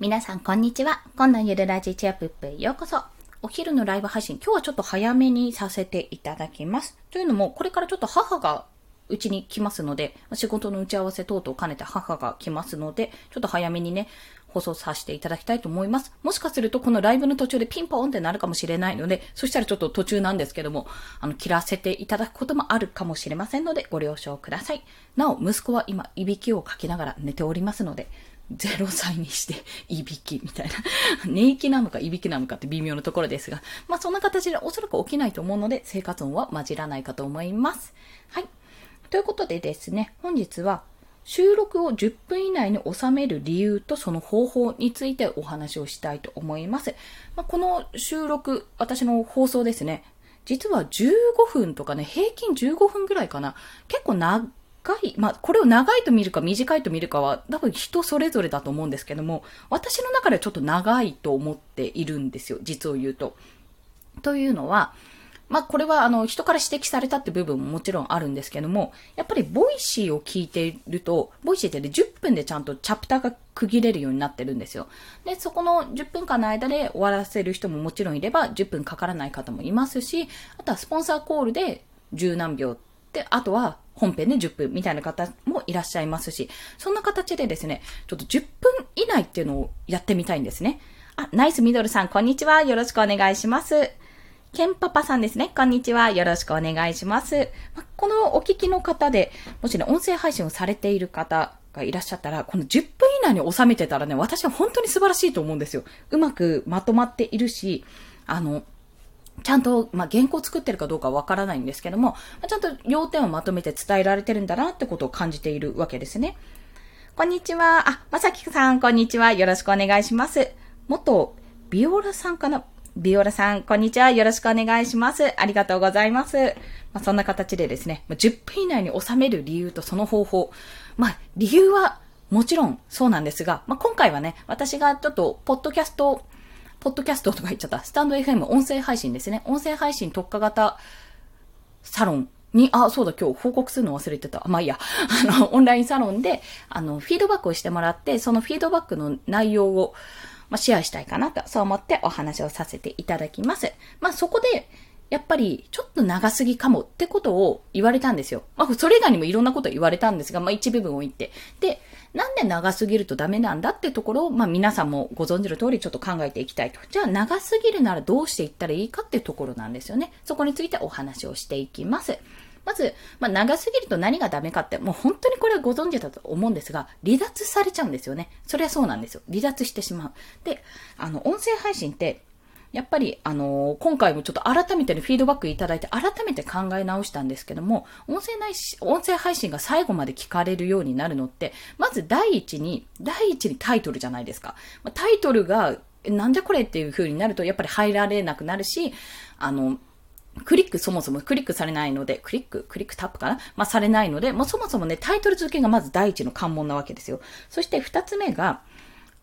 皆さん、こんにちは。こんなゆるラジチアプップへようこそ。お昼のライブ配信、今日はちょっと早めにさせていただきます。というのも、これからちょっと母がうちに来ますので、仕事の打ち合わせ等々兼ねて母が来ますので、ちょっと早めにね、放送させていただきたいと思います。もしかするとこのライブの途中でピンポーンってなるかもしれないので、そしたらちょっと途中なんですけども、あの、切らせていただくこともあるかもしれませんので、ご了承ください。なお、息子は今、いびきをかきながら寝ておりますので、0歳にして、いびきみたいな。寝息なのかいびきなのかって微妙なところですが、まあそんな形でおそらく起きないと思うので、生活音は混じらないかと思います。はい。ということでですね、本日は収録を10分以内に収める理由とその方法についてお話をしたいと思います。まあ、この収録、私の放送ですね、実は15分とかね、平均15分ぐらいかな。結構長い、まあ、これを長いと見るか短いと見るかは、多分人それぞれだと思うんですけども、私の中ではちょっと長いと思っているんですよ、実を言うと。というのは、まあ、これはあの、人から指摘されたって部分ももちろんあるんですけども、やっぱり Voicyを聞いていると、 Voicyってね、10分でちゃんとチャプターが区切れるようになってるんですよ。で、そこの10分間の間で終わらせる人ももちろんいれば、10分かからない方もいますし、あとはスポンサーコールで10何秒で、あとは本編で10分みたいな方もいらっしゃいますし、そんな形でですね、ちょっと10分以内っていうのをやってみたいんですね。あ、ナイスミドルさん、こんにちは。よろしくお願いします。ケンパパさんですね。こんにちは。よろしくお願いします。まこのお聞きの方で、もしね、音声配信をされている方がいらっしゃったら、この10分以内に収めてたらね、私は本当に素晴らしいと思うんですよ。うまくまとまっているし、あの、ちゃんと、まあ、原稿作ってるかどうかわからないんですけども、まちゃんと要点をまとめて伝えられてるんだなってことを感じているわけですね。こんにちは。あ、まさきさん、こんにちは。よろしくお願いします。元、ビオラさんかな？ビオラさん、こんにちは。よろしくお願いします。ありがとうございます。まあ、そんな形でですね、10分以内に収める理由とその方法。まあ、理由はもちろんそうなんですが、まあ、今回はね、私がちょっと、ポッドキャスト、ポッドキャストとか言っちゃった、スタンド FM 音声配信ですね。音声配信特化型サロンに、あ、そうだ、今日報告するの忘れてた。まあいいや。あの、オンラインサロンで、あの、フィードバックをしてもらって、そのフィードバックの内容を、まあ、シェアしたいかなと、そう思ってお話をさせていただきます。まあ、そこで、やっぱり、ちょっと長すぎかもってことを言われたんですよ。まあ、それ以外にもいろんなこと言われたんですが、まあ、一部分を言って。で、なんで長すぎるとダメなんだってところを、まあ、皆さんもご存知の通りちょっと考えていきたいと。じゃあ、長すぎるならどうしていったらいいかっていうところなんですよね。そこについてお話をしていきます。まず、まあ、長すぎると何がダメかって、もう本当にこれはご存知だと思うんですが、離脱されちゃうんですよね。それはそうなんですよ。離脱してしまう。で、あの、音声配信って、やっぱり、あのー、今回もちょっと改めてのフィードバックいただいて、改めて考え直したんですけども、音声ないし、音声配信が最後まで聞かれるようになるのって、まず第一に、第一にタイトルじゃないですか。タイトルが、なんじゃこれっていう風になると、やっぱり入られなくなるし、あの、クリックそもそもクリックされないので、クリック、クリックタップかな？まあ、されないので、もうそもそもね、タイトル付けがまず第一の関門なわけですよ。そして二つ目が、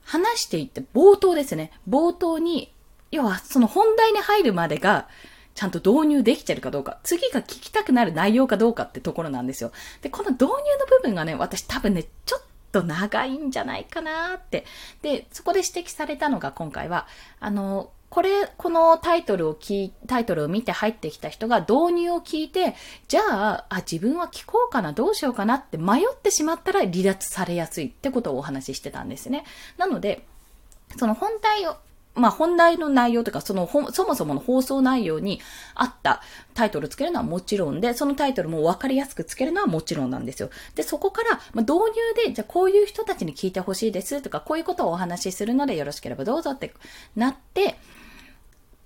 話していって冒頭ですね。冒頭に、要はその本題に入るまでが、ちゃんと導入できてるかどうか、次が聞きたくなる内容かどうかってところなんですよ。で、この導入の部分がね、私多分ね、ちょっと長いんじゃないかなって。で、そこで指摘されたのが今回は、あの、これ、このタイトルを聞、タイトルを見て入ってきた人が導入を聞いて、じゃあ、あ、自分は聞こうかな、どうしようかなって迷ってしまったら離脱されやすいってことをお話ししてたんですね。なので、その本体を、まあ、本題の内容とか、その、そもそもの放送内容に合ったタイトルつけるのはもちろんで、そのタイトルも分かりやすくつけるのはもちろんなんですよ。で、そこから、まあ、導入で、じゃあこういう人たちに聞いてほしいですとか、こういうことをお話しするのでよろしければどうぞってなって、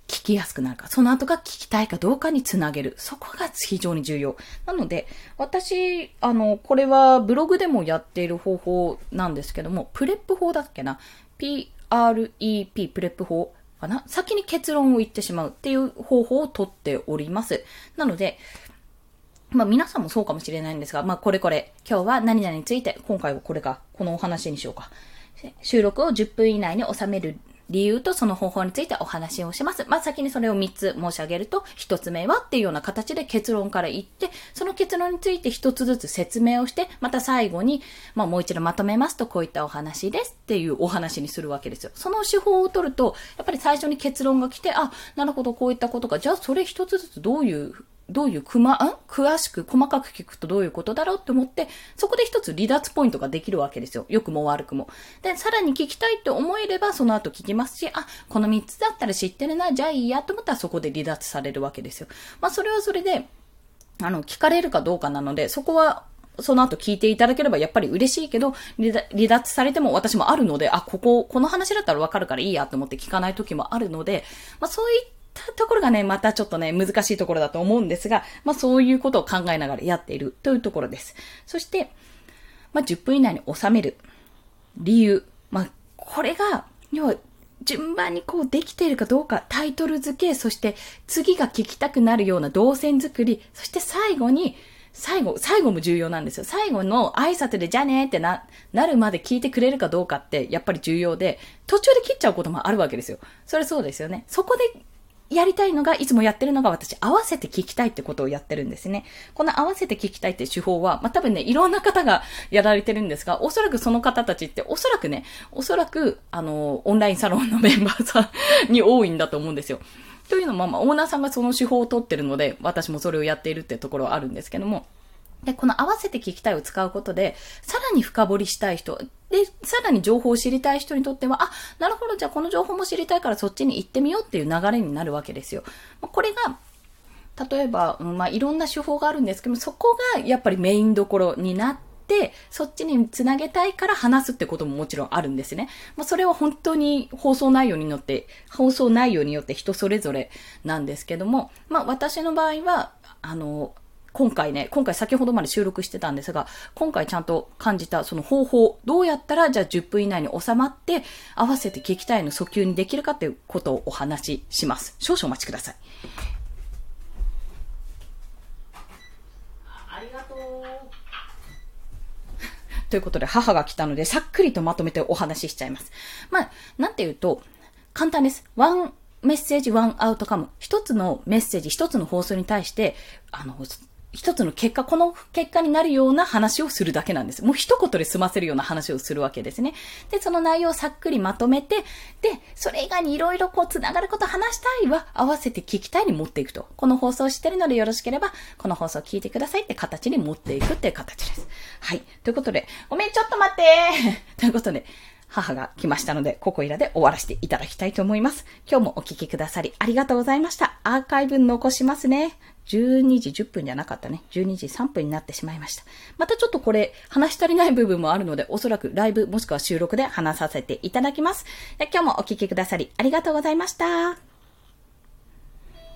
聞きやすくなるか、その後が聞きたいかどうかにつなげる。そこが非常に重要。なので、私、あの、これはブログでもやっている方法なんですけども、 PREP法だっけな？ PREP、PREP法かな？先に結論を言ってしまうっていう方法をとっております。なので、まあ皆さんもそうかもしれないんですが、まあこれこれ、今日は何々について、今回はこれか、このお話にしようか。収録を10分以内に収める理由とその方法についてお話をします。まあ、先にそれを3つ申し上げると、1つ目はっていうような形で結論から言って、その結論について1つずつ説明をして、また最後に、まあ、もう一度まとめますと、こういったお話ですっていうお話にするわけですよ。その手法を取ると、やっぱり最初に結論が来て、あ、なるほど、こういったことか。じゃあ、それ1つずつどういうどういうくま、ん？詳しく細かく聞くとどういうことだろうって思って、そこで一つ離脱ポイントができるわけですよ。良くも悪くも。で、さらに聞きたいって思えれば、その後聞きますし、あ、この三つだったら知ってるな、じゃあいいやと思ったらそこで離脱されるわけですよ。まあ、それはそれで、あの、聞かれるかどうかなので、そこは、その後聞いていただければやっぱり嬉しいけど、離脱されても私もあるので、あ、ここ、この話だったらわかるからいいやと思って聞かない時もあるので、まあそういったたところがね、またちょっとね、難しいところだと思うんですが、まあそういうことを考えながらやっているというところです。そして、まあ10分以内に収める理由。まあこれが、要は順番にこうできているかどうか、タイトル付け、そして次が聞きたくなるような動線作り、そして最後に、最後、最後も重要なんですよ。最後の挨拶でじゃねーってな、なるまで聞いてくれるかどうかってやっぱり重要で、途中で切っちゃうこともあるわけですよ。それそうですよね。そこでやりたいのが、いつもやってるのが私、合わせて聞きたいってことをやってるんですね。この合わせて聞きたいって手法は、まあ、多分ね、いろんな方がやられてるんですが、おそらくその方たちって、おそらくね、おそらく、あの、オンラインサロンのメンバーさんに多いんだと思うんですよ。というのも、まあ、オーナーさんがその手法を取ってるので、私もそれをやっているってところはあるんですけども、で、この合わせて聞きたいを使うことで、さらに深掘りしたい人、で、さらに情報を知りたい人にとっては、あ、なるほど、じゃあこの情報も知りたいからそっちに行ってみようっていう流れになるわけですよ。これが、例えば、まあ、いろんな手法があるんですけど、そこがやっぱりメインどころになって、そっちにつなげたいから話すってことももちろんあるんですね。まあ、それは本当に放送内容によって、放送内容によって人それぞれなんですけども、まあ、私の場合は、あの、今回ね、今回先ほどまで収録してたんですが、今回ちゃんと感じたその方法、どうやったらじゃあ10分以内に収まって、合わせて聞きたいの訴求にできるかっていうことをお話しします。少々お待ちください。ありがとう。ということで、母が来たので、さっくりとまとめてお話ししちゃいます。まあ、なんていうと、簡単です。ワンメッセージ、ワンアウトカム。一つのメッセージ、一つの放送に対して、あの、一つの結果、この結果になるような話をするだけなんです。もう一言で済ませるような話をするわけですね。で、その内容をさっくりまとめて、で、それ以外にいろいろこう繋がること話したいは合わせて聞きたいに持っていくと。この放送をしてるのでよろしければ、この放送を聞いてくださいって形に持っていくっていう形です。はい。ということで、ごめん、ちょっと待って ということで、母が来ましたので、ここいらで終わらせていただきたいと思います。今日もお聴きくださりありがとうございました。アーカイブ残しますね。12時10分じゃなかったね。12時3分になってしまいました。またちょっとこれ、話し足りない部分もあるので、おそらくライブもしくは収録で話させていただきます。今日もお聴きくださりありがとうございました。